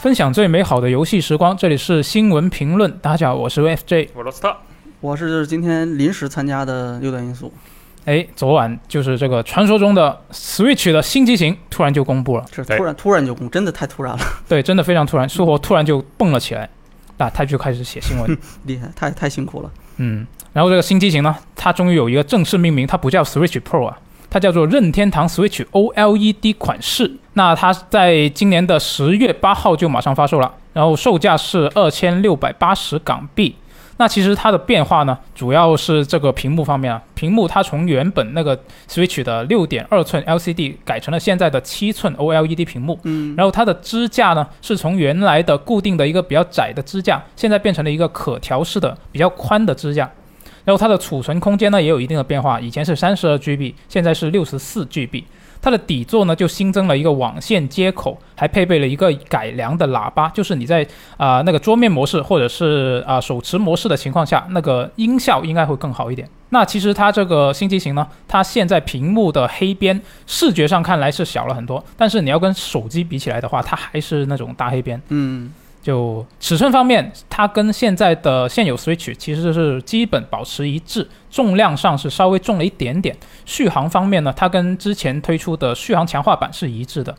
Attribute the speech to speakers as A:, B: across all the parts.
A: 分享最美好的游戏时光，这里是新闻评论。大家好，我是 FJ。
B: 我罗斯特，
C: 我是今天临时参加的六段因素，
A: 哎，昨晚就是这个传说中的 Switch 的新机型突然就公布了，
B: 对
C: 是突然突然就公，真的太突然了，
A: 对，真的非常突然，苏活突然就蹦了起来，那他就开始写新闻。
C: 厉害，太太辛苦了。
A: 嗯，然后这个新机型呢，它终于有一个正式命名，它不叫 Switch Pro 啊，它叫做任天堂 Switch OLED 款式。那它在今年的十月八号就马上发售了，然后售价是二千六百八十港币。那其实它的变化呢，主要是这个屏幕方面啊，屏幕它从原本那个 Switch 的六点二寸 LCD 改成了现在的七寸 OLED 屏幕。
C: 嗯，
A: 然后它的支架呢，是从原来的固定的一个比较窄的支架，现在变成了一个可调式的比较宽的支架。然后它的储存空间呢也有一定的变化，以前是三十二 GB，现在是六十四 GB。它的底座呢就新增了一个网线接口，还配备了一个改良的喇叭，就是你在啊、那个桌面模式或者是啊、手持模式的情况下，那个音效应该会更好一点。那其实它这个新机型呢，它现在屏幕的黑边视觉上看来是小了很多，但是你要跟手机比起来的话，它还是那种大黑边。
C: 嗯，
A: 就尺寸方面，它跟现在的现有 Switch 其实是基本保持一致，重量上是稍微重了一点点。续航方面呢，它跟之前推出的续航强化版是一致的，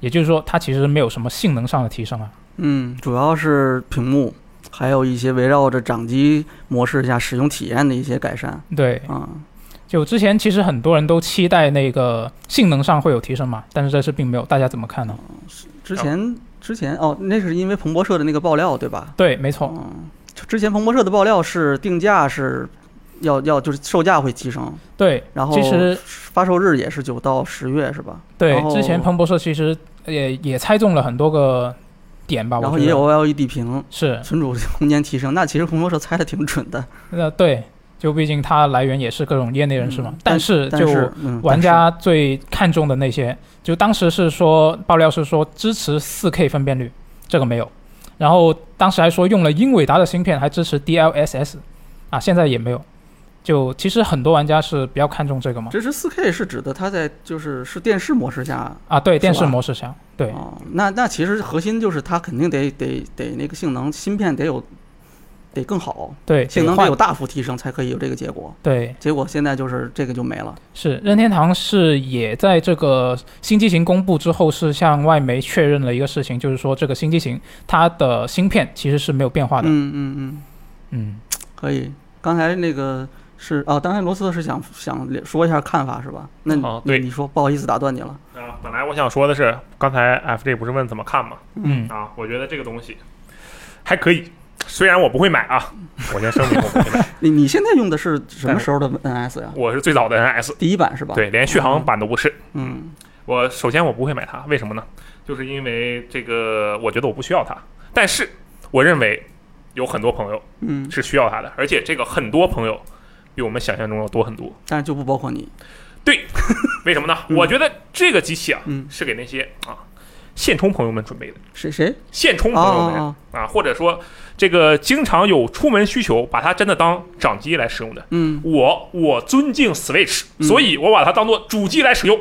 A: 也就是说，它其实没有什么性能上的提升啊。
C: 嗯，主要是屏幕，还有一些围绕着掌机模式下使用体验的一些改善
A: 对，
C: 啊。
A: 就之前其实很多人都期待那个性能上会有提升嘛，但是这次并没有，大家怎么看呢？
C: 之前之前哦，那是因为彭博社的那个爆料对吧？
A: 对，没错，
C: 嗯，之前彭博社的爆料是定价是要要就是售价会提升，
A: 对，
C: 然后
A: 其实
C: 发售日也是九到十月是吧？
A: 对之前彭博社其实也也猜中了很多个点吧，
C: 然后也有 OLED 屏，
A: 是
C: 存储空间提升，那其实彭博社猜的挺准的。
A: 那对，就毕竟它来源也是各种业内人士嘛。
C: 嗯
A: 但是就玩家最看重的那些，就当时是说爆料是说支持 4K 分辨率，这个没有。然后当时还说用了英伟达的芯片，还支持 DLSS，啊，现在也没有。就其实很多玩家是比较看重这个嘛。
C: 支持 4K 是指的它在就是是电视模式下
A: 啊，对，电视模式下，对，
C: 哦，那那其实核心就是它肯定得得得那个性能芯片得有得更好，
A: 对，
C: 性能得有大幅提升才可以有这个结果。
A: 对，
C: 结果现在就是这个就没了。
A: 是任天堂是也在这个新机型公布之后，是向外媒确认了一个事情，就是说这个新机型它的芯片其实是没有变化的。
C: 嗯嗯嗯，
A: 嗯，
C: 可以。刚才那个是啊，刚才罗斯特是想想说一下看法是吧？那你、
B: 哦对
C: 你说，不好意思打断你了。
B: 啊，本来我想说的是，刚才 FJ 不是问怎么看吗？
A: 嗯
B: 啊，我觉得这个东西还可以，虽然我不会买啊，我先声明我不会买，
C: 你你现在用的是什么时候的 NS 呀？
B: 我是最早的 NS，
C: 第一版是吧？，
B: 对，连续航版都不是。
C: 嗯
B: 我首先我不会买它，为什么呢？就是因为这个，我觉得我不需要它，但是我认为有很多朋友
C: 嗯，
B: 是需要它的，而且这个很多朋友比我们想象中要多很多。
C: 但是就不包括你。
B: 对为什么呢？
C: 嗯
B: 我觉得这个机器啊，
C: 嗯，
B: 是给那些啊现充朋友们准备的。
C: 谁谁？
B: 现充
C: 哦
B: 朋友们
C: 哦
B: 啊，或者说这个经常有出门需求，把它真的当掌机来使用的。
C: 嗯
B: 我我尊敬 Switch，
C: 嗯
B: 所以我把它当做主机来使用。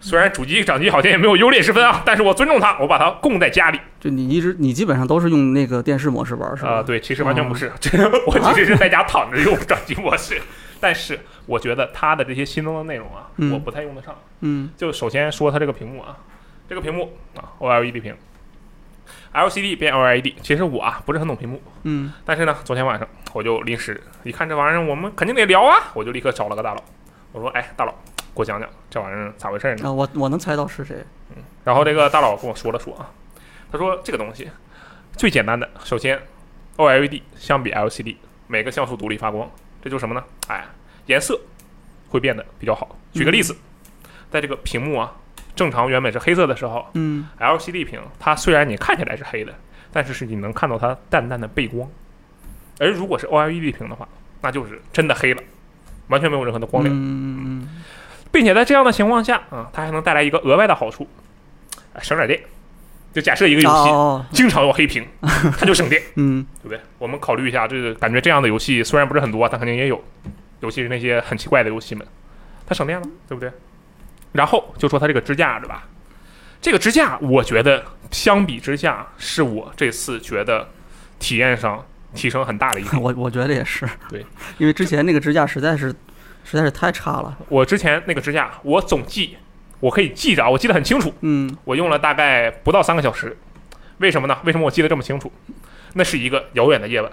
B: 虽然主机掌机好像也没有优劣之分啊，但是我尊重它，我把它供在家里。
C: 就你一直你基本上都是用那个电视模式玩是吧？
B: 啊、对，其实完全不
C: 哦
B: 是，这个我其实是在家躺着用掌机模式。但是我觉得它的这些新增的内容啊，
C: 嗯
B: 我不太用得上。
C: 嗯
B: 就首先说它这个屏幕啊，这个屏幕啊，OLED 屏，LCD 变 OLED。其实我啊不是很懂屏幕，
C: 嗯
B: 但是呢，昨天晚上我就临时一看这玩意儿，我们肯定得聊啊，我就立刻找了个大佬，我说：“哎，大佬，给我讲讲这玩意儿咋回事呢
C: 啊，我我能猜到是谁。？”
B: 嗯然后这个大佬跟我说了说啊，他说这个东西最简单的，首先 OLED 相比 LCD 每个像素独立发光，这就是什么呢？哎，颜色会变得比较好。举个例子，在这个屏幕啊，正常原本是黑色的时候
C: 嗯
B: ，LCD 屏它虽然你看起来是黑的，但是是你能看到它淡淡的背光。而如果是 OLED 屏的话，那就是真的黑了，完全没有任何的光亮。
C: 嗯嗯
B: 并且在这样的情况下啊，它还能带来一个额外的好处，啊省点电。就假设一个
C: 嗯，
B: 游戏
C: 哦，
B: 经常有黑屏，它就省电，
C: 嗯
B: 对不对？我们考虑一下，这个感觉这样的游戏虽然不是很多，但肯定也有，尤其是那些很奇怪的游戏们，它省电了，对不对？然后就说它这个支架，对吧？这个支架，我觉得相比之下，是我这次觉得体验上提升很大的一个。
C: 我我觉得也是，
B: 对，
C: 因为之前那个支架实在是实在是太差了，
B: 我之前那个支架，我总记，我可以记着啊，我记得很清楚。
C: 嗯
B: 我用了大概不到三个小时，为什么呢？为什么我记得这么清楚？那是一个遥远的夜晚，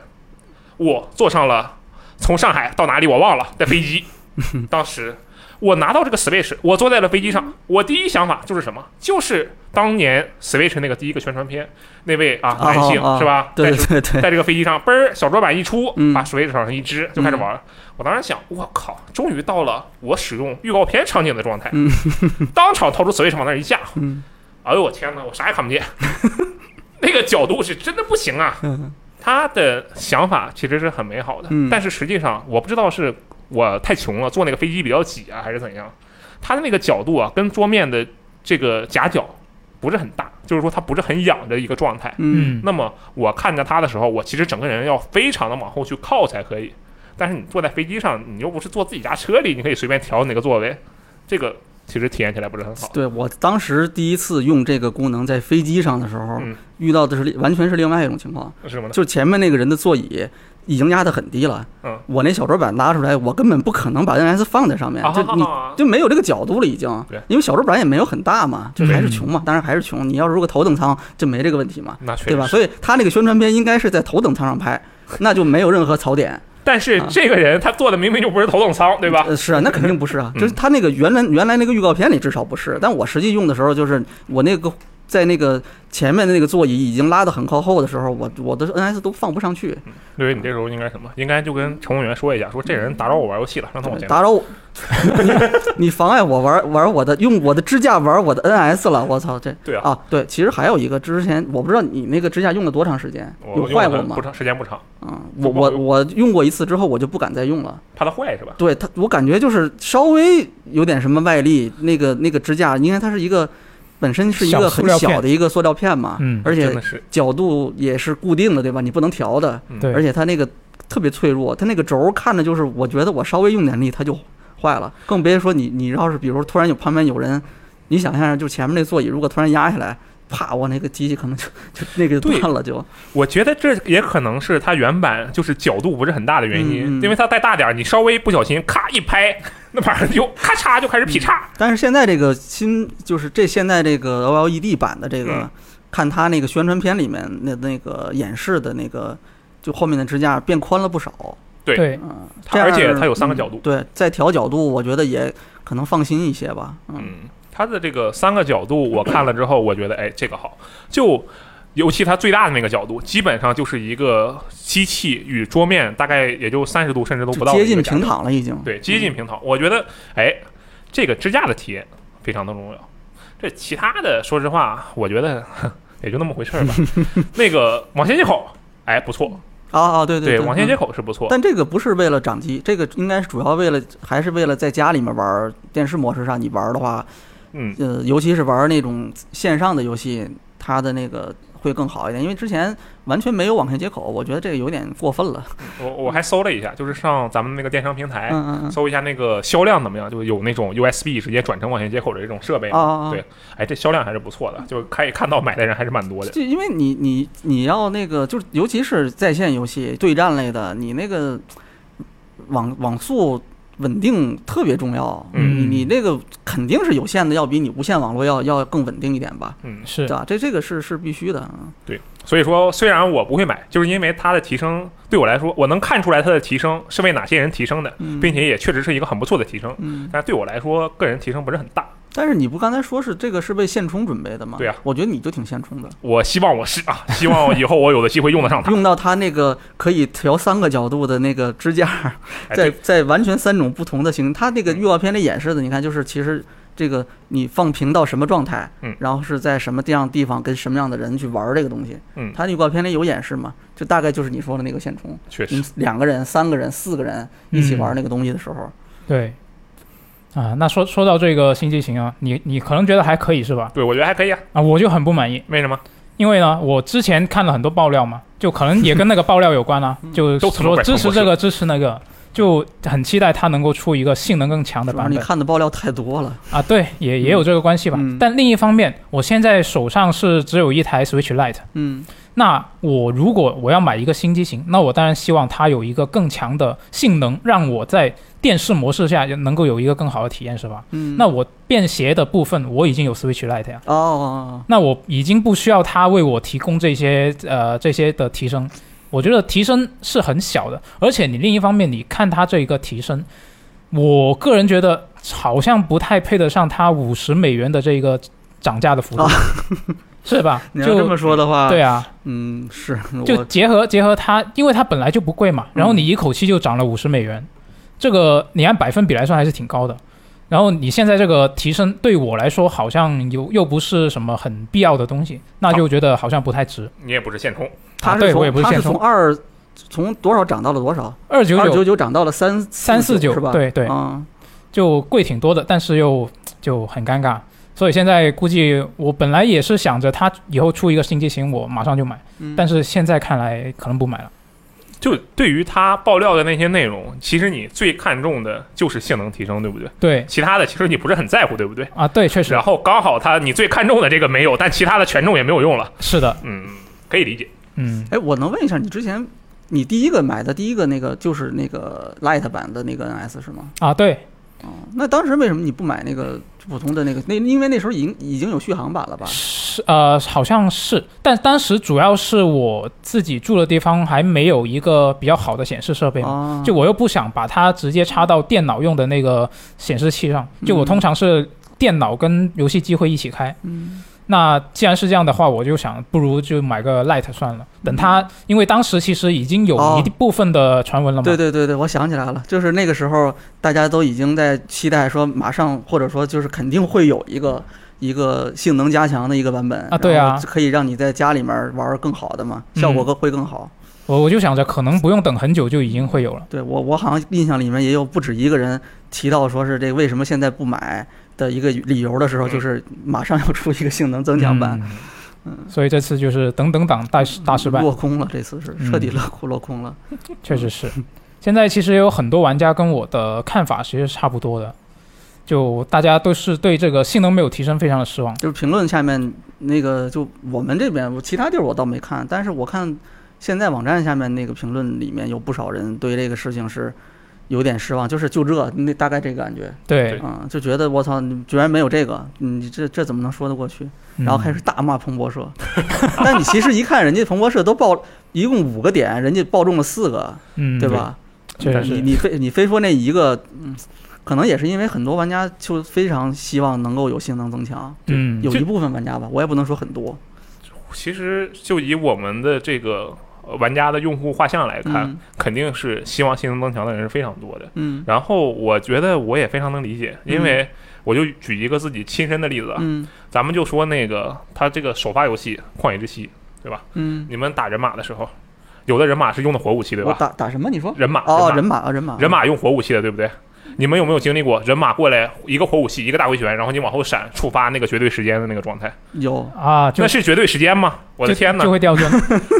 B: 我坐上了从上海到哪里我忘了的飞机。当时我拿到这个 Switch，我坐在了飞机上，我第一想法就是什么？就是当年 Switch 那个第一个宣传片，那位啊男性、是吧？
C: 对
B: 在
C: 对对，
B: 在这个飞机上，嘣儿，小桌板一出，
C: 嗯。
B: 把 Switch 往上一支，就开始玩。儿。我当时想，我靠，终于到了我使用预告片场景的状态，
C: 嗯。
B: 当场掏出 Switch 往那儿一架，
C: 嗯。
B: 哎呦我天哪，我啥也看不见，那个角度是真的不行啊。
C: 嗯。
B: 他的想法其实是很美好的，
C: 嗯。
B: 但是实际上我不知道是我太穷了，坐那个飞机比较挤啊，还是怎样。它的那个角度啊，跟桌面的这个夹角不是很大，就是说它不是很仰的一个状态。
C: 嗯
A: 嗯，
B: 那么我看着它的时候，我其实整个人要非常的往后去靠才可以。但是你坐在飞机上，你又不是坐自己家车里，你可以随便调哪个座位，这个其实体验起来不是很好。
C: 对我当时第一次用这个功能在飞机上的时候，
B: 嗯
C: 遇到的是完全是另外一种情况，
B: 是什么呢？
C: 就是前面那个人的座椅已经压得很低了，
B: 嗯，
C: 我那小桌板拉出来，我根本不可能把 NS 放在上面，
B: 啊
C: 就你
B: 啊
C: 就没有这个角度了，已经
B: 对。
C: 因为小桌板也没有很大嘛，就还是
A: 嗯
C: 穷嘛，当然还是穷。你要如果头等舱就没这个问题嘛，
B: 那确实
C: 对吧？所以他那个宣传片应该是在头等舱上拍，那就没有任何槽点。
B: 但是
C: 啊
B: 这个人他坐的明明就不是头等舱，对吧？
C: 呃，是啊，那肯定不是啊，
B: 嗯
C: 就是他那个原来原来那个预告片里至少不是，但我实际用的时候，就是我那个在那个前面的那个座椅已经拉得很靠后的时候，我我的 NS 都放不上去，
B: 对你这时候应该什么？应该就跟乘务员说一下，说这人打扰我玩游戏了，让他往前。
C: 打扰我，你你妨碍我玩玩我的用我的支架玩我的 NS 了，我操这
B: 对啊，
C: 啊对，其实还有一个之前我不知道你那个支架用了多长时间，有坏过吗
B: 不？长，时间不长，
C: 嗯，我我我用过一次之后我就不敢再用了。
B: 怕它坏是吧？
C: 对它，我感觉就是稍微有点什么外力，那个那个支架，因为它是一个本身是一个很
A: 小
C: 的一个塑料片嘛，
A: 嗯
C: 而且角度也是固定的，对吧？你不能调的，而且它那个特别脆弱，它那个轴看着就是，我觉得我稍微用点力它就坏了，更别说你你要是比如说突然有旁边有人，你想象就前面那座椅如果突然压下来，啪，我那个机器可能就就那个就断了就，
B: 我觉得这也可能是它原版就是角度不是很大的原因，因为它再大点儿，你稍微不小心咔一拍，那玩意儿就咔嚓就开始劈叉。
C: 但是现在这个新就是这现在这个 OLED 版的这个，
B: 嗯。
C: 看它那个宣传片里面那那个演示的那个，就后面的支架变宽了不少。
B: 对。
A: 对，
C: 嗯，
B: 而且它有三个角度。
C: 嗯对，再调角度，我觉得也可能放心一些吧。嗯，
B: 嗯，它的这个三个角度我看了之后，我觉得哎这个好，就尤其它最大的那个角度，基本上就是一个机器与桌面大概也就三十度甚至都不到
C: 接近平，躺了已经。
B: 对，接近平躺。我觉得哎这个支架的体验非常的重要。这其他的说实话，我觉得哼 也就那么回事儿吧。那个网线接口哎不错，
C: 啊啊，对对，
B: 网线接
C: 嗯
B: 口是不错。
C: 但这个不是为了掌机，这个应该是主要为了，还是为了在家里面玩儿电视模式上你玩儿的话，
B: 嗯，
C: 呃，尤其是玩那种线上的游戏，它的那个会更好一点，因为之前完全没有网线接口，我觉得这个有点过分了。
B: 我我还搜了一下，就是上咱们那个电商平台。搜一下那个销量怎么样？就是有那种 USB 直接转成网线接口的这种设备
C: 啊！
B: 对哎，这销量还是不错的，就可以看到买的人还是蛮多的。
C: 就因为你你你要那个，就是尤其是在线游戏对战类的，你那个网网速稳定特别重要。
B: 嗯
C: 你你那个肯定是有线的，要比你无线网络要要更稳定一点吧？
B: 嗯，
A: 是
C: 对吧？这这个是是必须的。嗯
B: 所以说虽然我不会买，就是因为它的提升对我来说，我能看出来它的提升是为哪些人提升的，
C: 嗯
B: 并且也确实是一个很不错的提升。
C: 嗯，
B: 但是对我来说，个人提升不是很大。
C: 但是你不刚才说是这个是为现充准备的吗？
B: 对啊
C: 我觉得你就挺现充的，
B: 我希望我是啊，希望以后我有的机会用得上它。
C: 用到它那个可以调三个角度的那个支架，
B: 哎，
C: 在在完全三种不同的形，它那个预告片里演示的，你看就是其实这个你放平到什么状态，
B: 嗯。
C: 然后是在什么这样地方跟什么样的人去玩这个东西，
B: 嗯，
C: 它预告片里有演示吗，就大概就是你说的那个现充，
B: 确实，
C: 两个人、三个人、四个人一起玩那个东西的时候，
A: 对。啊，那说说到这个新机型啊，你你可能觉得还可以是吧？
B: 对我觉得还可以啊。
A: 啊，我就很不满意，
B: 为什么？
A: 因为呢，我之前看了很多爆料嘛，就可能也跟那个爆料有关啊，就
B: 都
A: 说支持这个支持那个，就很期待它能够出一个性能更强的
C: 版本你
A: 本
C: 看的爆料太多了。
A: 啊。对，也也有这个关系吧。
C: 嗯
A: 但另一方面，我现在手上是只有一台 Switch Lite，
C: 嗯
A: 那我如果我要买一个新机型，那我当然希望它有一个更强的性能，让我在电视模式下能够有一个更好的体验，是吧？
C: 嗯，
A: 那我便携的部分我已经有 Switch Lite 呀，
C: 哦哦哦，
A: 那我已经不需要它为我提供这些呃这些的提升，我觉得提升是很小的，而且你另一方面你看它这一个提升，我个人觉得好像不太配得上它五十美元的这个涨价的幅度，
C: 啊
A: 是吧？
C: 你要这么说的话，
A: 对啊，
C: 嗯，是
A: 就结合结合它，因为它本来就不贵嘛，然后你一口气就涨了五十美元，这个你按百分比来算还是挺高的。然后你现在这个提升对我来说好像又又不是什么很必要的东西，那就觉得好像不太值。
B: 你也不是现充，
C: 它
A: 对我也
C: 是从它是
A: 不是现充
C: 从二从多少涨到了多少？
A: 二九九
C: 二九九涨到了三
A: 三四九
C: 是吧？
A: 对对
C: 嗯
A: 就贵挺多的，但是又就很尴尬。所以现在估计我本来也是想着它以后出一个新机型，我马上就买，
C: 嗯，
A: 但是现在看来可能不买了。
B: 就对于它爆料的那些内容，其实你最看重的就是性能提升，对不对？
A: 对
B: 其他的其实你不是很在乎，对不对？
A: 啊，对，确实
B: 然后刚好它你最看重的这个没有，但其他的权重也没有用了，
A: 是的，
B: 嗯，可以理解。
A: 嗯，
C: 哎，我能问一下，你之前你第一个买的第一个那个就是那个 Light 版的那个 NS 是吗？
A: 啊，对，
C: 哦，那当时为什么你不买那个普通的那个？那因为那时候已经已经有续航版了吧？
A: 是呃，好像是，但当时主要是我自己住的地方还没有一个比较好的显示设备嘛，
C: 啊，
A: 就我又不想把它直接插到电脑用的那个显示器上，就我
C: 嗯
A: 通常是电脑跟游戏机会一起开。
C: 嗯
A: 那既然是这样的话，我就想不如就买个 Lite 算了。等它，因为当时其实已经有
C: 哦
A: 一部分的传闻了嘛。
C: 对对对对，我想起来了，就是那个时候大家都已经在期待说，马上或者说就是肯定会有一个一个性能加强的一个版本
A: 啊对啊
C: 可以让你在家里面玩儿更好的嘛，
A: 嗯
C: 效果更会更好。
A: 我我就想着可能不用等很久就已经会有了。
C: 对我我好像印象里面也有不止一个人提到说是这个为什么现在不买的一个理由的时候，
B: 嗯。
C: 就是马上要出一个性能增强版，
A: 嗯，所以这次就是等等党大大失败，
C: 落空了，这次是
A: 嗯。
C: 彻底落空落空了。
A: 确实是。现在其实也有很多玩家跟我的看法其实是差不多的，就大家都是对这个性能没有提升非常的失望。
C: 就是评论下面那个，就我们这边，我其他地儿我倒没看，但是我看现在网站下面那个评论里面有不少人对这个事情是有点失望，就是就这那大概这个感觉
A: 对，
C: 啊、就觉得我操，你居然没有这个，你这这怎么能说得过去？然后开
A: 始
C: 始大骂彭博社，但你其实一看，人家彭博社都报一共五个点，人家报中了四个，
A: 嗯，
C: 对吧？
A: 确实是。
C: 你你非你非说那一个，嗯，可能也是因为很多玩家就非常希望能够有性能增强，
A: 嗯，
C: 有一部分玩家吧，我也不能说很多。
B: 其实就以我们的这个呃玩家的用户画像来看，
C: 嗯
B: 肯定是希望性能增强的人是非常多的。
C: 嗯
B: 然后我觉得我也非常能理解，因为我就举一个自己亲身的例子啊，
C: 嗯
B: 咱们就说那个他这个首发游戏《旷野之息》，对吧？
C: 嗯，
B: 你们打人马的时候，有的人马是用的火武器，对吧？
C: 打打什么？你说？
B: 人马
C: 哦，
B: 人
C: 人马啊，人马，
B: 人马用火武器的，对不对？你们有没有经历过人马过来一个火武器，一个大回旋，然后你往后闪，触发那个绝对时间的那个状态？
C: 有
A: 啊，就
B: 那是绝对时间吗？我的天哪
A: 就，会掉帧，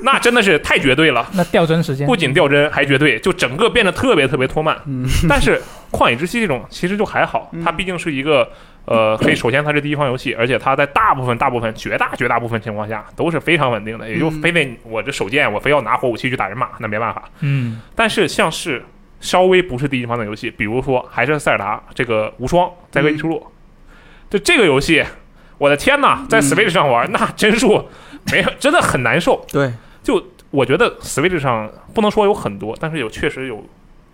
B: 那真的是太绝对了！
A: 那掉帧时间
B: 不仅掉帧，还绝对，就整个变得特别特别拖慢。
C: 嗯
B: 但是旷野之息这种其实就还好，它毕竟是一个呃，可以首先它是第一方游戏，而且它在大部分大部分绝大绝大部分情况下都是非常稳定的，也就
C: 嗯
B: 非得我这手贱，我非要拿火武器去打人马，那没办法。
A: 嗯
B: 但是像是稍微不是第一方的游戏，比如说还是塞尔达这个无双灾厄一出落，就这个游戏，我的天呐，在
C: 嗯。
B: Switch 上玩、那帧数没有，真的很难受。
C: 对，
B: 就我觉得 Switch 上不能说有很多，但是有确实有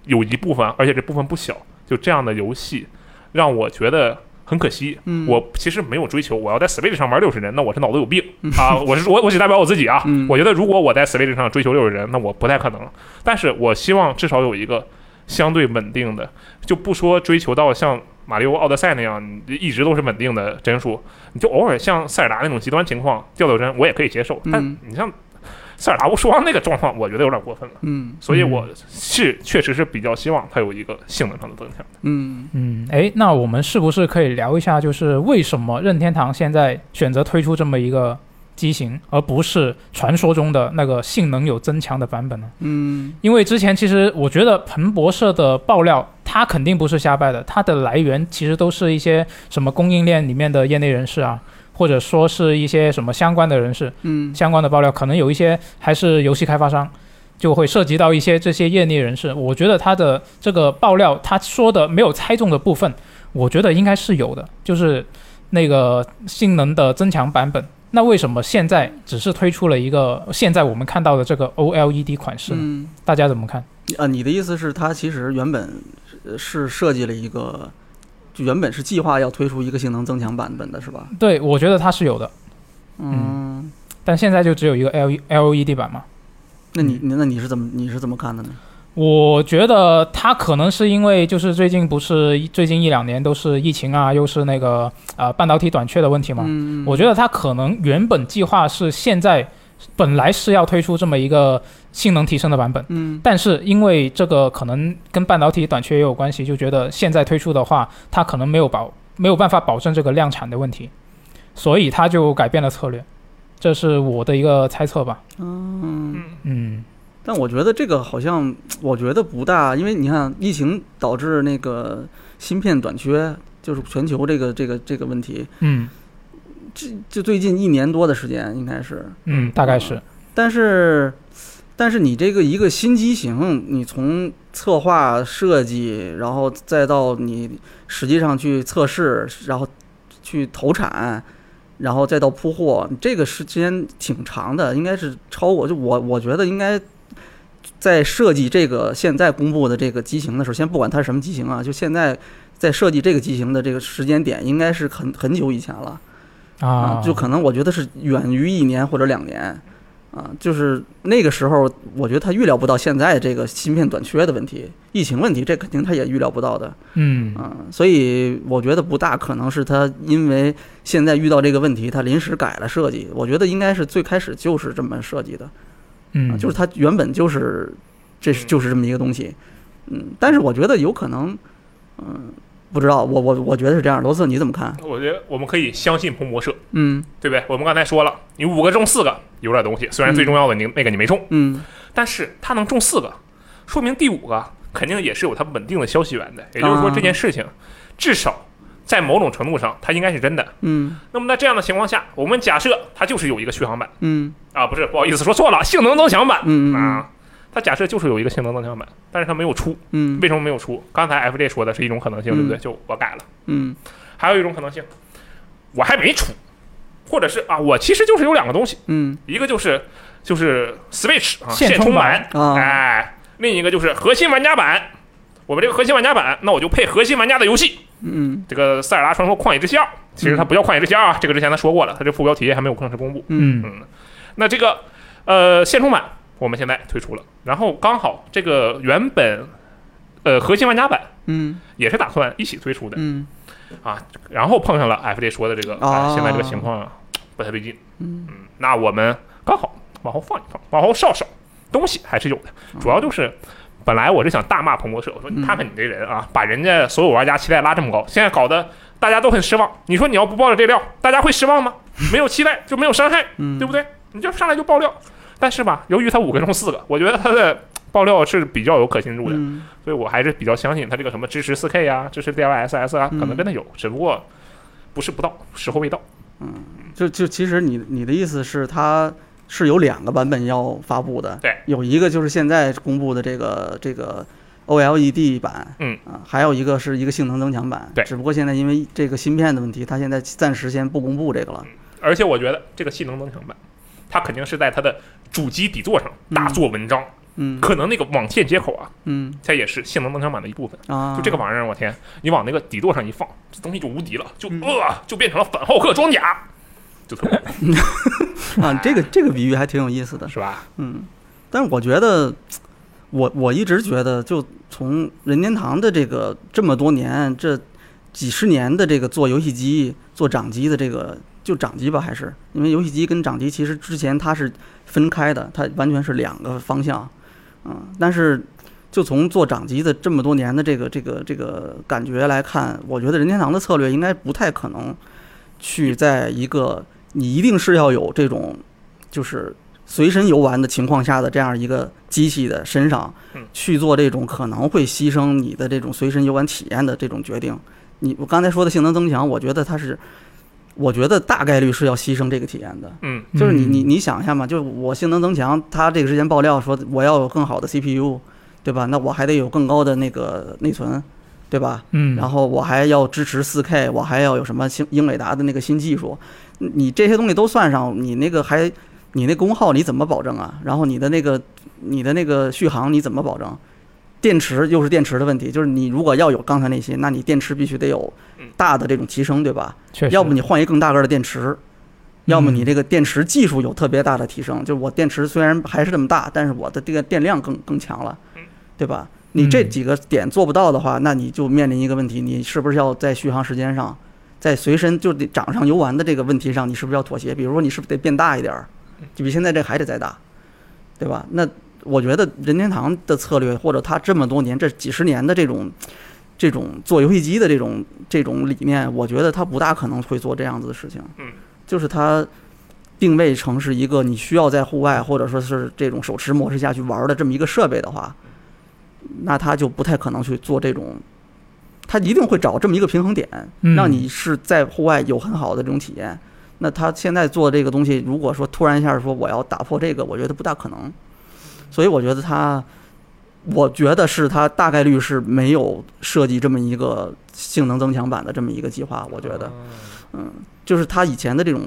B: 有一部分，而且这部分不小，就这样的游戏让我觉得很可惜。
C: 嗯，
B: 我其实没有追求我要在 Switch 上玩六十帧，那我是脑子有病啊！我是我我只代表我自己啊。
C: 嗯
B: 我觉得如果我在 Switch 上追求六十帧，那我不太可能。但是我希望至少有一个相对稳定的，就不说追求到像马里奥奥德赛那样，一直都是稳定的帧数，你就偶尔像塞尔达那种极端情况掉掉帧，我也可以接受。但
C: 嗯
B: 你像塞尔达无双那个状况，我觉得有点过分了。
C: 嗯
B: 所以我是确实是比较希望它有一个性能上的增强。
C: 嗯
A: 嗯，哎，那我们是不是可以聊一下，就是为什么任天堂现在选择推出这么一个机型，而不是传说中的那个性能有增强的版本呢？
C: 嗯
A: 因为之前其实我觉得彭博社的爆料，它肯定不是瞎掰的，它的来源其实都是一些什么供应链里面的业内人士啊，或者说是一些什么相关的人士，
C: 嗯
A: 相关的爆料，可能有一些还是游戏开发商，就会涉及到一些这些业内人士。我觉得他的这个爆料，他说的没有猜中的部分，我觉得应该是有的，就是那个性能的增强版本。那为什么现在只是推出了一个现在我们看到的这个 OLED 款式呢？
C: 嗯
A: 大家怎么看？
C: 啊，你的意思是，它其实原本呃是设计了一个，就原本是计划要推出一个性能增强版本的，是吧？
A: 对，我觉得它是有的，
C: 嗯，
A: 但现在就只有一个 L LED 版嘛。
C: 那你那你是怎么你是怎么看的呢？
A: 我觉得它可能是因为就是最近不是最近一两年都是疫情啊，又是那个呃半导体短缺的问题嘛。
C: 嗯，
A: 我觉得它可能原本计划是现在本来是要推出这么一个性能提升的版本，
C: 嗯。
A: 但是因为这个可能跟半导体短缺也有关系，就觉得现在推出的话，它可能没有保没有办法保证这个量产的问题，所以它就改变了策略。这是我的一个猜测吧。
C: 嗯，
B: 嗯，
A: 嗯
C: 但我觉得这个好像我觉得不大，因为你看疫情导致那个芯片短缺，就是全球这个这个这个问题，
A: 嗯。
C: 这就最近一年多的时间应该是，
A: 嗯，大概是。
C: 但是，但是你这个一个新机型，你从策划设计，然后再到你实际上去测试，然后去投产，然后再到铺货，这个时间挺长的，应该是超过就我我觉得应该在设计这个现在公布的这个机型的时候，先不管它是什么机型啊，就现在在设计这个机型的这个时间点，应该是很很久以前了。
A: 啊，
C: 就可能我觉得是远于一年或者两年，啊，就是那个时候，我觉得他预料不到现在这个芯片短缺的问题，疫情问题，这肯定他也预料不到的，
A: 嗯
C: 啊，所以我觉得不大可能是他因为现在遇到这个问题，他临时改了设计，我觉得应该是最开始就是这么设计的，啊，
A: 嗯，
C: 就是他原本就是这是就是这么一个东西，嗯，但是我觉得有可能，嗯，不知道，我我我觉得是这样，罗斯你怎么看？
B: 我觉得我们可以相信彭博社，
C: 嗯
B: 对不对？我们刚才说了，你五个中四个，有点东西。虽然最重要的你那个你没中，
C: 嗯
B: 但是他能中四个，说明第五个肯定也是有它稳定的消息源的。也就是说，
C: 啊
B: 这件事情至少在某种程度上，它应该是真的。
C: 嗯
B: 那么在这样的情况下，我们假设它就是有一个续航版
C: 嗯
B: 啊，不是，不好意思，说错了，性能增强版
C: 嗯嗯
B: 啊。它假设就是有一个性能增强版，但是它没有出，
C: 嗯
B: 为什么没有出？刚才 FJ 说的是一种可能性，对不对？就我改了。
C: 嗯
B: 还有一种可能性，我还没出，或者是啊，我其实就是有两个东西，
C: 嗯。
B: 一个就是就是 Switch 啊
A: 现充
B: 充版，
C: 啊。
B: 哎，另一个就是核心玩家版。我们这个核心玩家版，那我就配核心玩家的游戏，
C: 嗯。
B: 这个《塞尔达传说：旷野之息二》，其实它不叫旷野之息二啊，这个之前他说过了，它这副标题还没有正式公布。
A: 嗯。
B: 嗯，那这个呃现充版我们现在推出了，然后刚好这个原本呃核心玩家版
C: 嗯。
B: 也是打算一起推出的，
C: 嗯
B: 然后碰上了 FJ 说的这个，哎，
C: 哦
B: 现在这个情况啊不太对劲。
C: 嗯
B: 嗯，那我们刚好往后放一放，往后稍稍，东西还是有的，主要就是。本来我是想大骂彭博社，我说你看看你这人啊，把人家所有玩家期待拉这么高，现在搞得大家都很失望。你说你要不爆了这料，大家会失望吗？没有期待就没有伤害，
C: 嗯，
B: 对不对？你就上来就爆料，但是吧，由于他五个中四个，我觉得他的爆料是比较有可信度的，
C: 嗯。
B: 所以我还是比较相信它这个什么支持 4K 啊，支持 DLSS 啊，
C: 嗯。
B: 可能真的有，只不过不是不到，时候未到。
C: 嗯就就其实你你的意思是它是有两个版本要发布的，
B: 对，
C: 有一个就是现在公布的这个这个 OLED 版，
B: 嗯。
C: 啊，还有一个是一个性能增强版，
B: 对。
C: 只不过现在因为这个芯片的问题，它现在暂时先不公布这个了，
B: 而且我觉得这个性能增强版，它肯定是在它的主机底座上大做文章，
C: 嗯
B: 可能那个网线接口啊，
C: 嗯。
B: 它也是性能增强版的一部分。
C: 啊，
B: 就这个玩意儿，我天，你往那个底座上一放，这东西就无敌了，就
C: 嗯。
B: 呃就变成了反浩克装甲，就特别
C: 啊，这个这个比喻还挺有意思的，
B: 是吧？
C: 嗯，但是我觉得，我我一直觉得，就从任天堂的这个这么多年，这几十年的这个做游戏机、做掌机的这个，就掌机吧，还是。因为游戏机跟掌机其实之前它是分开的，它完全是两个方向，嗯，但是就从做掌机的这么多年的这个这个这个感觉来看，我觉得任天堂的策略应该不太可能去在一个你一定是要有这种就是随身游玩的情况下的这样一个机器的身上
B: 嗯
C: 去做这种可能会牺牲你的这种随身游玩体验的这种决定。你我刚才说的性能增强，我觉得它是，我觉得大概率是要牺牲这个体验的。
B: 嗯
C: 就是你你
A: 嗯
C: 你想一下嘛，就是我性能增强，它这个之前爆料说我要有更好的 CPU，对吧？那我还得有更高的那个内存，对吧？
A: 嗯，
C: 然后我还要支持 4K，我还要有什么新英伟达的那个新技术，你这些东西都算上，你那个还你那功耗你怎么保证啊？然后你的那个你的那个续航你怎么保证？电池又是电池的问题，就是你如果要有刚才那些，那你电池必须得有大的这种提升，对吧？
A: 确实，
C: 要不你换一更大个儿的电池，要么你
A: 嗯
C: 这个电池技术有特别大的提升，就是我电池虽然还是这么大，但是我的这个电量更更强了，对吧？你这
A: 嗯
C: 几个点做不到的话，那你就面临一个问题，你是不是要在续航时间上，在随身就得掌上游玩的这个问题上，你是不是要妥协？比如说你是不是得变大一点儿，就比现在这还得再大，对吧？那我觉得任天堂的策略，或者他这么多年这几十年的这种这种做游戏机的这种这种理念，我觉得他不大可能会做这样子的事情。
B: 嗯，
C: 就是他定位成是一个你需要在户外或者说是这种手持模式下去玩的这么一个设备的话，那他就不太可能去做这种。他一定会找这么一个平衡点，
A: 嗯
C: 让你是在户外有很好的这种体验。那他现在做这个东西，如果说突然一下说我要打破这个，我觉得不大可能。所以我觉得他，我觉得是他大概率是没有设计这么一个性能增强版的这么一个计划。我觉得，嗯，就是他以前的这种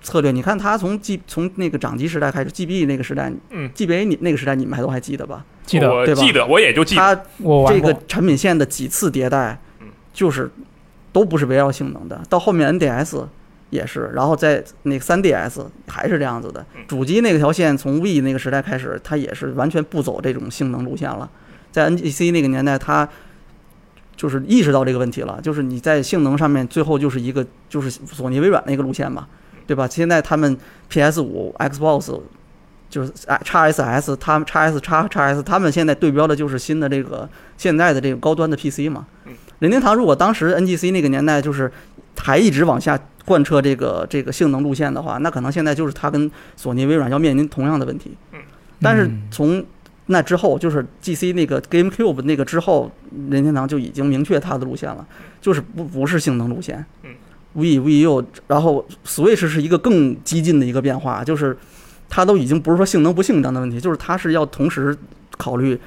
C: 策略，你看他从 G 从那个掌机时代开始，GB 那个时代，
B: 嗯
C: ，GBA 你那个时代你们还都还记得吧？
A: 记得
C: 对吧
B: 我记得，我也就记得，
C: 他
A: 我玩过
C: 这个产品线的几次迭代
B: 嗯，
C: 就是都不是围绕性能的。到后面 NDS 也是，然后在那个 3DS 还是这样子的
B: 嗯。
C: 主机那条线从 V 那个时代开始，它也是完全不走这种性能路线了。在 NGC 那个年代，它就是意识到这个问题了，就是你在性能上面最后就是一个就是索尼、微软那个路线嘛，对吧？现在他们 PS 五、Xbox 就是哎叉 SS，他们叉 S 叉叉 S，他们现在对标的就是新的这个现在的这个高端的 PC 嘛
B: 嗯。
C: 任天堂如果当时 NGC 那个年代就是还一直往下贯彻这个这个性能路线的话，那可能现在就是它跟索尼、微软要面临同样的问题。但是
A: 嗯
C: 从那之后，就是 GC 那个 GameCube 那个之后，任天堂就已经明确它的路线了，就是不不是性能路线。
B: 嗯
C: ，V V U，然后 Switch 是一个更激进的一个变化，就是它都已经不是说性能不性能的问题，就是它是要同时考虑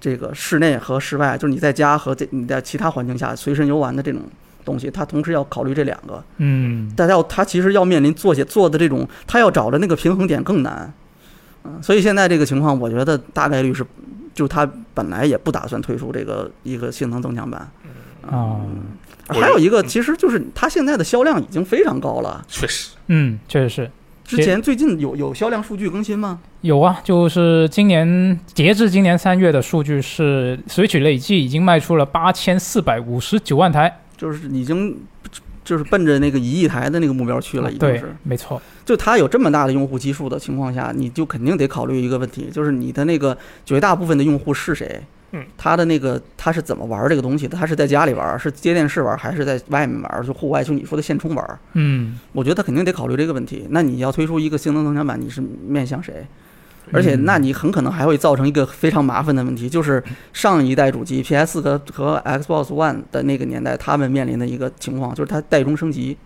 C: 这个室内和室外，就是你在家和在你在其他环境下随身游玩的这种东西，他同时要考虑这两个。
A: 嗯，
C: 大家要他其实要面临做些做的这种，他要找的那个平衡点更难，嗯，所以现在这个情况，我觉得大概率是，就他本来也不打算推出这个一个性能增强版，
A: 哦，
B: 我
C: 还有一个
B: 嗯
C: 其实就是它现在的销量已经非常高了，
B: 确实，
A: 嗯，确实是。
C: 之前最近有有销量数据更新吗？
A: 有啊，就是今年截至今年三月的数据是，Switch 累计已经卖出了八千四百五十九万台，
C: 就是已经就是奔着那个一亿台的那个目标去了，已经
A: 对
C: 是。，
A: 没错，
C: 就它有这么大的用户基数的情况下，你就肯定得考虑一个问题，就是你的那个绝大部分的用户是谁？
B: 嗯，
C: 他的那个他是怎么玩这个东西的？他是在家里玩，是接电视玩，还是在外面玩？就户外，就你说的现充玩？
A: 嗯，
C: 我觉得他肯定得考虑这个问题。那你要推出一个性能增强版，你是面向谁？而且，
A: 嗯
C: 那你很可能还会造成一个非常麻烦的问题，就是上一代主机 PS 和和 Xbox One 的那个年代，他们面临的一个情况，就是它代中升级。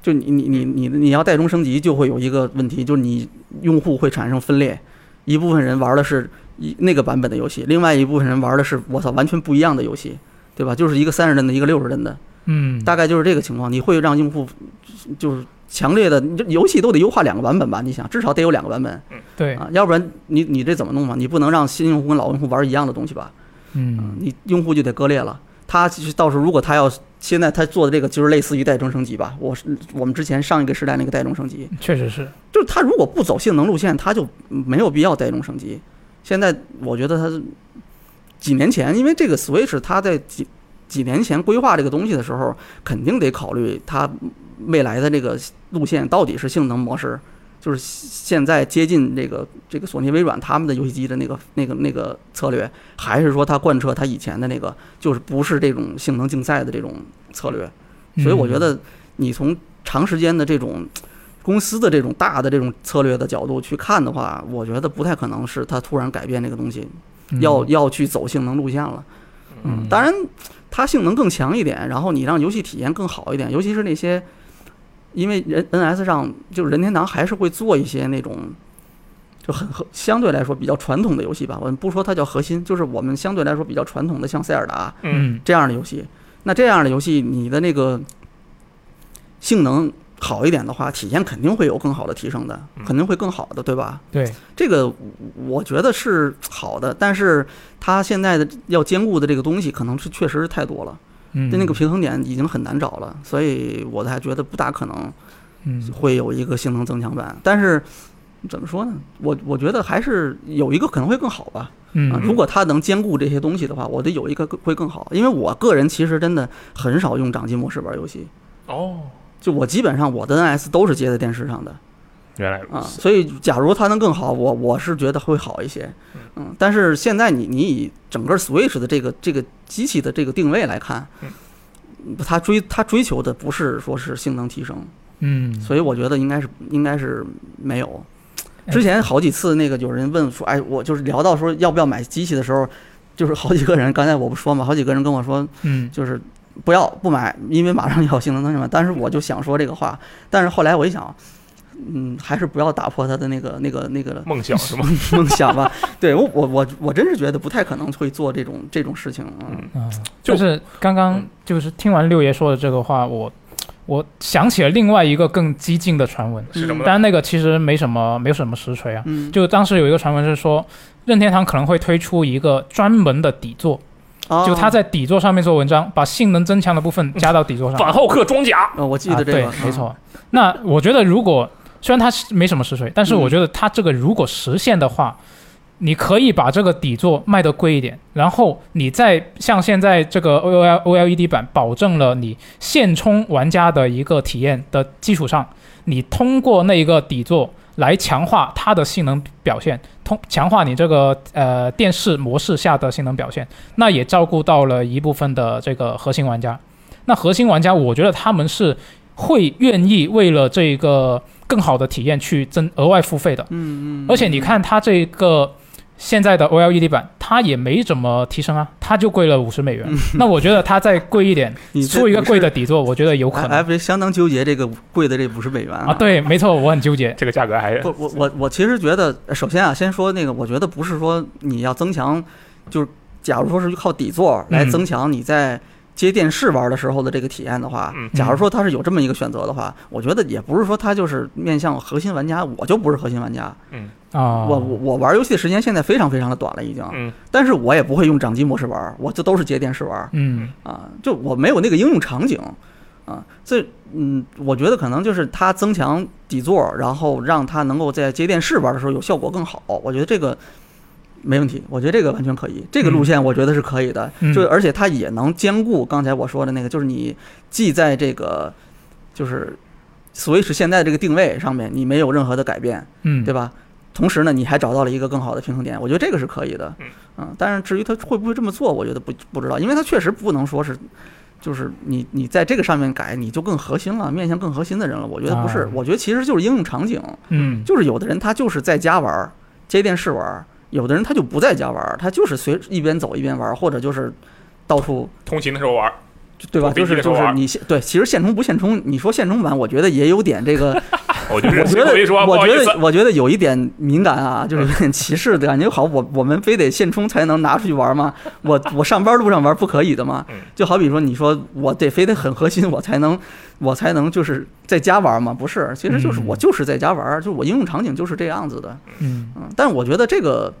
C: 就你你你你你要代中升级，就会有一个问题，就是你用户会产生分裂，一部分人玩的是一那个版本的游戏，另外一部分人玩的是我操完全不一样的游戏，对吧？就是一个三十帧的，一个六十帧的，
A: 嗯，
C: 大概就是这个情况。你会让用户就是强烈的，你这游戏都得优化两个版本吧？你想，至少得有两个版本。
A: 对，
C: 啊，要不然你你这怎么弄嘛？你不能让新用户跟老用户玩一样的东西吧？
A: 嗯，
C: 你用户就得割裂了。他其实到时候如果他要现在他做的这个就是类似于代中升级吧，我是我们之前上一个时代那个代中升级，
A: 确实是，
C: 就是他如果不走性能路线，他就没有必要代中升级。现在我觉得他是几年前，因为这个 Switch 他在几几年前规划这个东西的时候，肯定得考虑它未来的这个路线到底是性能模式，就是现在接近这个这个索尼、微软他们的游戏机的那个那个那个策略，还是说它贯彻它以前的那个，就是不是这种性能竞赛的这种策略。所以我觉
A: 嗯
C: 得你从长时间的这种公司的这种大的这种策略的角度去看的话，我觉得不太可能是它突然改变这个东西，
A: 嗯
C: 要要去走性能路线了。
A: 嗯
C: 当然，它性能更强一点，然后你让游戏体验更好一点，尤其是那些，因为人 NS 上就是任天堂还是会做一些那种。就很和相对来说比较传统的游戏吧，我们不说它叫核心，就是我们相对来说比较传统的，像塞尔达
B: 嗯，
C: 这样的游戏。那这样的游戏，你的那个性能好一点的话，体验肯定会有更好的提升的，
B: 嗯
C: 肯定会更好的，对吧？
A: 对，
C: 这个我觉得是好的，但是它现在的要兼顾的这个东西，可能是确实是太多了，
A: 嗯，
C: 就那个平衡点已经很难找了，所以我才觉得不大可能
A: 嗯
C: 会有一个性能增强版。但是怎么说呢？我我觉得还是有一个可能会更好吧。
A: 嗯
C: 啊，如果它能兼顾这些东西的话，我得有一个会更好。因为我个人其实真的很少用掌机模式玩游戏，
B: 哦，
C: 就我基本上我的 NS 都是接在电视上的。
B: 原来如
C: 啊，所以假如它能更好，我我是觉得会好一些，嗯，但是现在你你以整个 Switch 的这个这个机器的这个定位来看，它追它追求的不是说是性能提升，
A: 嗯，
C: 所以我觉得应该是应该是没有。之前好几次那个有人问说，哎，我就是聊到说要不要买机器的时候，就是好几个人，刚才我不说嘛，好几个人跟我说，
A: 嗯
C: 就是不要不买，因为马上要有性能增强版。但是我就想说这个话，但是后来我一想，嗯，还是不要打破他的那个那个那个
B: 梦想 是吗？
C: 梦想吧。对我我我我真是觉得不太可能会做这种这种事情啊。
B: 嗯
A: 啊，
B: 就
A: 就是刚刚就是听完六爷说的这个话，我我想起了另外一个更激进的传闻，
B: 是什么呢？
A: 当然那个其实没什么没有什么实锤啊，
C: 嗯，
A: 就当时有一个传闻是说，任天堂可能会推出一个专门的底座，
C: 哦
A: 就他在底座上面做文章，把性能增强的部分加到底座上。
B: 反浩克装甲，
C: 哦，我记得这个，，
A: 没错。那我觉得如果虽然它是没什么实锤，但是
C: 嗯
A: 我觉得它这个如果实现的话，你可以把这个底座卖得贵一点，然后你再像现在这个 O L O L E D 版，保证了你现充玩家的一个体验的基础上，你通过那一个底座来强化它的性能表现，通强化你这个呃电视模式下的性能表现，那也照顾到了一部分的这个核心玩家。那核心玩家，我觉得他们是会愿意为了这个更好的体验去增额外付费的。
C: 嗯嗯，
A: 而且你看它这个现在的 OLED 版，它也没怎么提升啊，它就贵了五十美元。那我觉得它再贵一点，出一个贵的底座，我觉得有可能
C: F 相当纠结这个贵的这五十美元
A: 啊。对，没错，我很纠结。
B: 这个价格还是
C: 不，我我我其实觉得，呃首先啊，先说那个，我觉得不是说你要增强，就是假如说是靠底座来
A: 嗯
C: 增强你在接电视玩的时候的这个体验的话，
B: 嗯。
C: 假如说它是有这么一个选择的话，我觉得也不是说它就是面向核心玩家，我就不是核心玩家，嗯。
A: 啊，
C: 我我我玩游戏的时间现在非常非常的短了已经，
B: 嗯。
C: 但是我也不会用掌机模式玩，我就都是接电视玩，
A: 嗯。
C: 啊，就我没有那个应用场景。啊，这嗯，我觉得可能就是它增强底座，然后让它能够在接电视玩的时候有效果更好，我觉得这个没问题，我觉得这个完全可以，这个路线我觉得是可以的，
A: 嗯
C: 就而且它也能兼顾刚才我说的那个，就是你既在这个就是 Switch 现在这个定位上面你没有任何的改变，
A: 嗯，
C: 对吧？同时呢，你还找到了一个更好的平衡点，我觉得这个是可以的。
B: 嗯
C: 嗯，但是至于他会不会这么做，我觉得不不知道，因为他确实不能说是，就是你你在这个上面改，你就更核心了，面向更核心的人了。我觉得不是，
A: 啊
C: 我觉得其实就是应用场景，
A: 嗯
C: 就是有的人他就是在家玩儿，接电视玩儿，有的人他就不在家玩，他就是随一边走一边玩，或者就是到处
B: 通勤的时候玩，
C: 对吧？就是就是你现对，其实现充不现充，你说现充版，我觉得也有点这个。
B: 我就是
C: 觉得我觉得，我觉得有一点敏感啊，就是有点歧视的感觉。好，我我们非得现充才能拿出去玩吗？我我上班路上玩不可以的吗
B: 嗯？
C: 就好比说，你说我得非得很核心，我才能我才能就是在家玩吗？不是，其实就是
A: 嗯
C: 我就是在家玩，就我应用场景就是这样子的。
A: 嗯
C: 嗯，但我觉得这个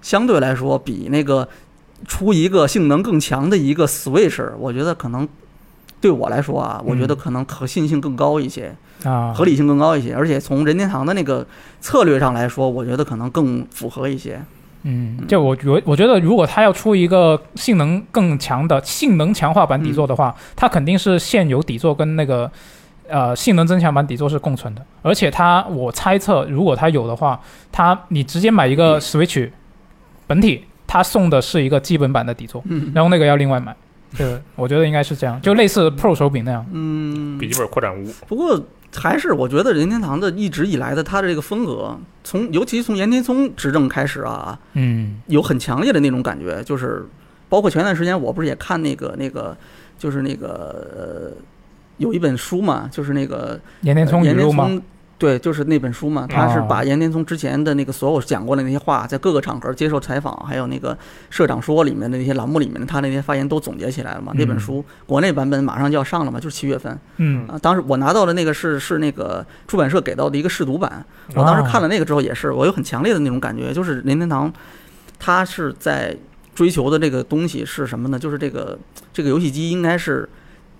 C: 相对来说比那个出一个性能更强的一个 Switch，我觉得可能对我来说啊，我觉得
A: 嗯
C: 可能可信性更高一些。
A: 啊，
C: 合理性更高一些，而且从任天堂的那个策略上来说，我觉得可能更符合一些。
A: 嗯，就我我我觉得，如果它要出一个性能更强的性能强化版底座的话，它肯定是现有底座跟那个呃性能增强版底座是共存的。而且它，我猜测，如果它有的话，它你直接买一个 Switch 本体，它送的是一个基本版的底座，
C: 嗯
A: 然后那个要另外买。对，我觉得应该是这样，就类似 Pro 手柄那样。
C: 嗯，
B: 笔记本扩展坞，
C: 不过还是我觉得任天堂的一直以来的它的这个风格，从尤其从岩田聪执政开始啊，
A: 嗯
C: 有很强烈的那种感觉，就是包括前段时间我不是也看那个那个就是那个呃有一本书嘛，就是那个
A: 岩田聪语
C: 岩田
A: 录吗？
C: 聪对，就是那本书嘛，他是
A: 哦
C: 把岩田聪之前的那个所有讲过的那些话，在各个场合接受采访，还有那个社长说里面的那些栏目里面的他那些发言都总结起来了嘛。那本
A: 嗯
C: 书国内版本马上就要上了嘛，就是七月份
A: 嗯
C: 啊。当时我拿到的那个是是那个出版社给到的一个试读版，我当时看了那个之后也是，我有很强烈的那种感觉，就是任天堂，他是在追求的这个东西是什么呢？就是这个这个游戏机应该是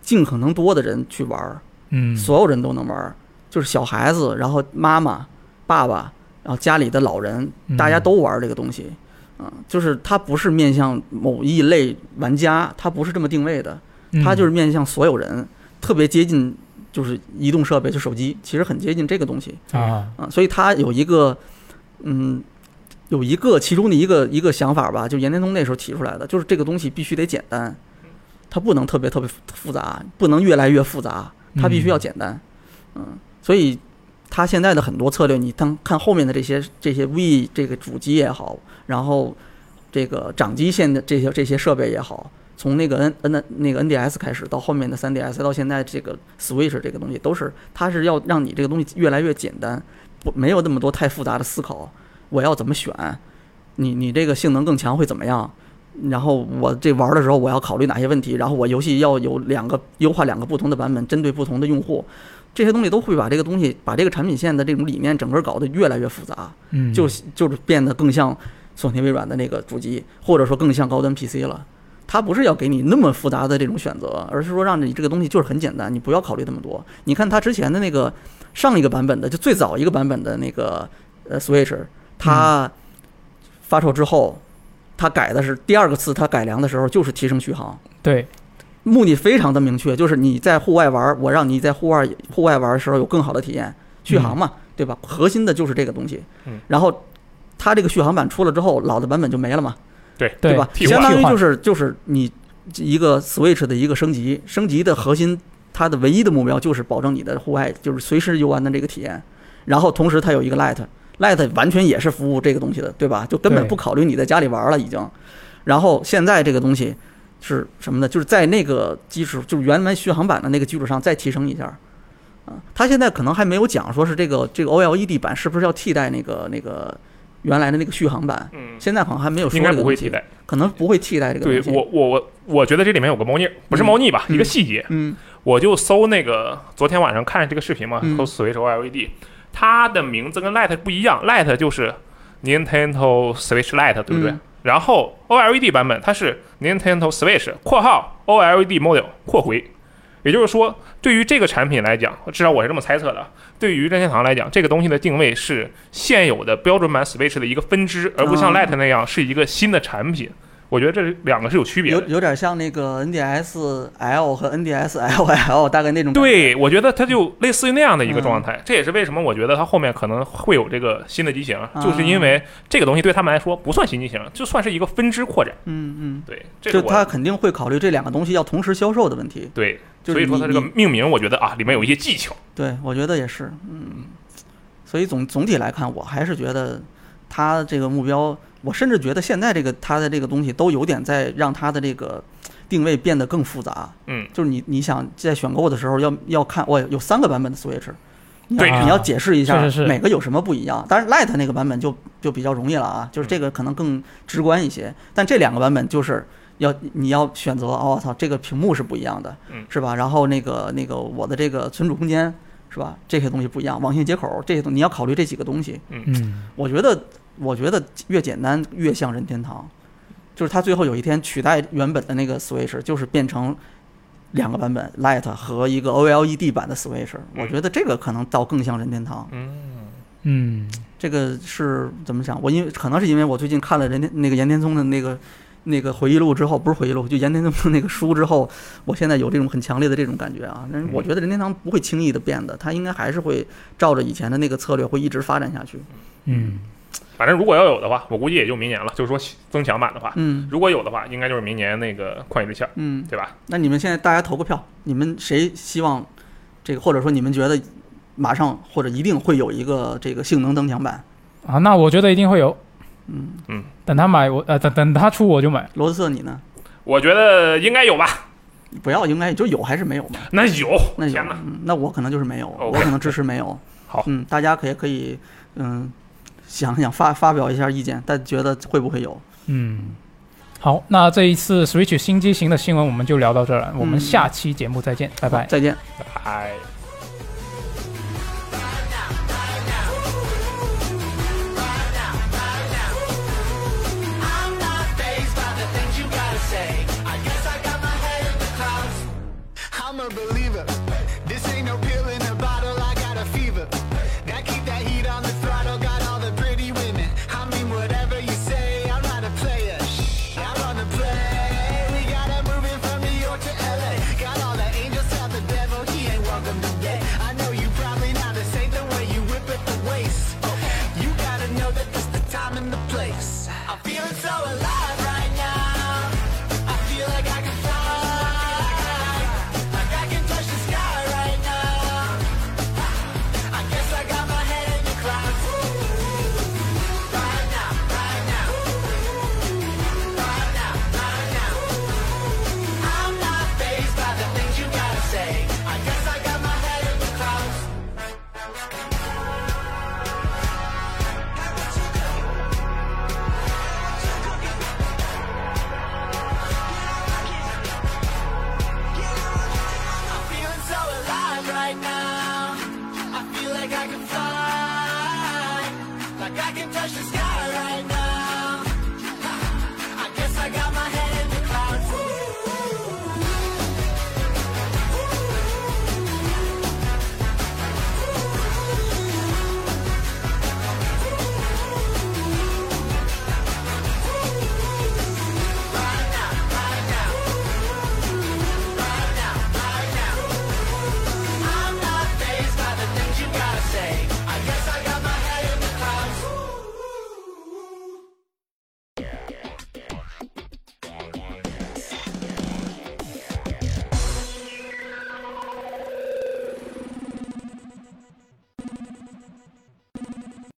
C: 尽可能多的人去玩儿，
A: 嗯，
C: 所有人都能玩儿，就是小孩子，然后妈妈、爸爸，然后家里的老人，
A: 嗯
C: 大家都玩儿这个东西。啊、就是它不是面向某一类玩家，它不是这么定位的，它就是面向所有人，特别接近就是移动设备，就手机，其实很接近这个东西。
A: 嗯啊，
C: 啊，所以它有一个，嗯，有一个其中的一个一个想法吧，就严天通那时候提出来的，就是这个东西必须得简单，它不能特别特别复杂，不能越来越复杂，它必须要简单，嗯，所以他现在的很多策略，你当看后面的这些这些 V 这个主机也好，然后这个掌机线的这些这些设备也好。从那个 N N 的那个 NDS 开始，到后面的 3DS，到现在这个 Switch 这个东西，都是它是要让你这个东西越来越简单，不没有那么多太复杂的思考，我要怎么选？你你这个性能更强会怎么样？然后我这玩的时候我要考虑哪些问题？然后我游戏要有两个优化两个不同的版本，针对不同的用户，这些东西都会把这个东西把这个产品线的这种理念整个搞得越来越复杂，
A: 嗯，
C: 就就是变得更像索尼微软的那个主机，或者说更像高端 PC 了。它不是要给你那么复杂的这种选择，而是说让你这个东西就是很简单，你不要考虑那么多。你看它之前的那个上一个版本的，就最早一个版本的那个呃 Switch，它发售之后，它改的是第二个次它改良的时候就是提升续航，
A: 对，
C: 目的非常的明确，就是你在户外玩，我让你在户外户外玩的时候有更好的体验，续航嘛，对吧？核心的就是这个东西
B: 嗯。
C: 然后它这个续航版出了之后，老的版本就没了嘛。
B: 对
A: 对
C: 吧？相当于就是就是你一个 Switch 的一个升级，升级的核心，它的唯一的目标就是保证你的户外就是随时游玩的这个体验。然后同时它有一个 Lite，Lite 完全也是服务这个东西的，对吧？就根本不考虑你在家里玩了已经。然后现在这个东西是什么呢？就是在那个基础，就是原来续航版的那个基础上再提升一下。啊，他现在可能还没有讲说是这个这个 OLED 版是不是要替代那个那个原来的那个续航版。
B: 嗯，
C: 现在好像还没有说
B: 应该
C: 这个东西
B: 不会替代。
C: 可能不会替代这个东西。
B: 对我，我我我觉得这里面有个猫腻儿，不是猫腻吧？
C: 嗯
B: 一个细节，
C: 嗯
B: 我就搜那个昨天晚上看这个视频嘛，
C: 嗯
B: 搜 Switch OLED，它的名字跟 Lite 不一样，Lite 就是 Nintendo Switch Lite，对不对？
C: 嗯
B: 然后 OLED 版本它是 Nintendo Switch（ 括号 OLED model 括回），也就是说，对于这个产品来讲，至少我是这么猜测的。对于任天堂来讲，这个东西的定位是现有的标准版 Switch 的一个分支，而不像
C: 啊
B: Lite 那样是一个新的产品。我觉得这两个是有区别的。
C: 有有点像那个 NDS L 和 NDS LL 大概那种。
B: 对，我觉得它就类似于那样的一个
C: 嗯
B: 状态，这也是为什么我觉得它后面可能会有这个新的机型，
C: 啊
B: 就是因为这个东西对他们来说不算新机型，就算是一个分支扩展。
C: 嗯嗯，
B: 对，
C: 就他肯定会考虑这两个东西要同时销售的问题。
B: 对，
C: 就是
B: 所以说它这个命名，我觉得啊，里面有一些技巧。
C: 对，我觉得也是。嗯，所以总总体来看，我还是觉得它这个目标，我甚至觉得现在这个它的这个东西都有点在让它的这个定位变得更复杂。
B: 嗯，
C: 就是你你想在选购的时候要要看，我有三个版本的 Switch，你
B: 对
C: 要你要解释一下每个有什么不一样。当然 Lite 那个版本就就比较容易了啊，就是
B: 嗯
C: 这个可能更直观一些。但这两个版本就是要你要选择，哦，我操，这个屏幕是不一样的，
B: 嗯
C: 是吧？然后那个那个我的这个存储空间是吧？这些东西不一样，网线接口这些东西你要考虑这几个东西。
A: 嗯，
C: 我觉得，我觉得越简单越像任天堂，就是它最后有一天取代原本的那个 Switch，就是变成两个版本 Light 和一个 OLED 版的 Switch。我觉得这个可能倒更像任天堂。
B: 嗯，
A: 嗯，
C: 这个是怎么想？我因为可能是因为我最近看了人天那个岩田聪的那个那个回忆录之后，不是回忆录，就岩田聪的那个书之后，我现在有这种很强烈的这种感觉啊。但是我觉得任天堂不会轻易的变的，它应该还是会照着以前的那个策略会一直发展下去。
A: 嗯，
B: 反正如果要有的话，我估计也就明年了。就是说增强版的话，
C: 嗯
B: 如果有的话，应该就是明年那个旷野之息，
C: 嗯，
B: 对吧？
C: 那你们现在大家投个票，你们谁希望这个，或者说你们觉得马上或者一定会有一个这个性能增强版？
A: 啊，那我觉得一定会有。
C: 嗯
B: 嗯，
A: 等他买我呃等等他出我就买。
C: 罗斯特你呢？
B: 我觉得应该有吧。
C: 不要，应该就有还是没有嘛？
B: 那有，
C: 那有
B: 天哪，
C: 嗯，那我可能就是没有我可能支持没有。
B: 好
C: 嗯，大家可以可以嗯想 想发发表一下意见，但觉得会不会有？
A: 嗯，好，那这一次 Switch 新机型的新闻我们就聊到这儿了，我们
C: 嗯
A: 下期节目再见，拜拜。
C: 再见。
B: 哎。
D: I'm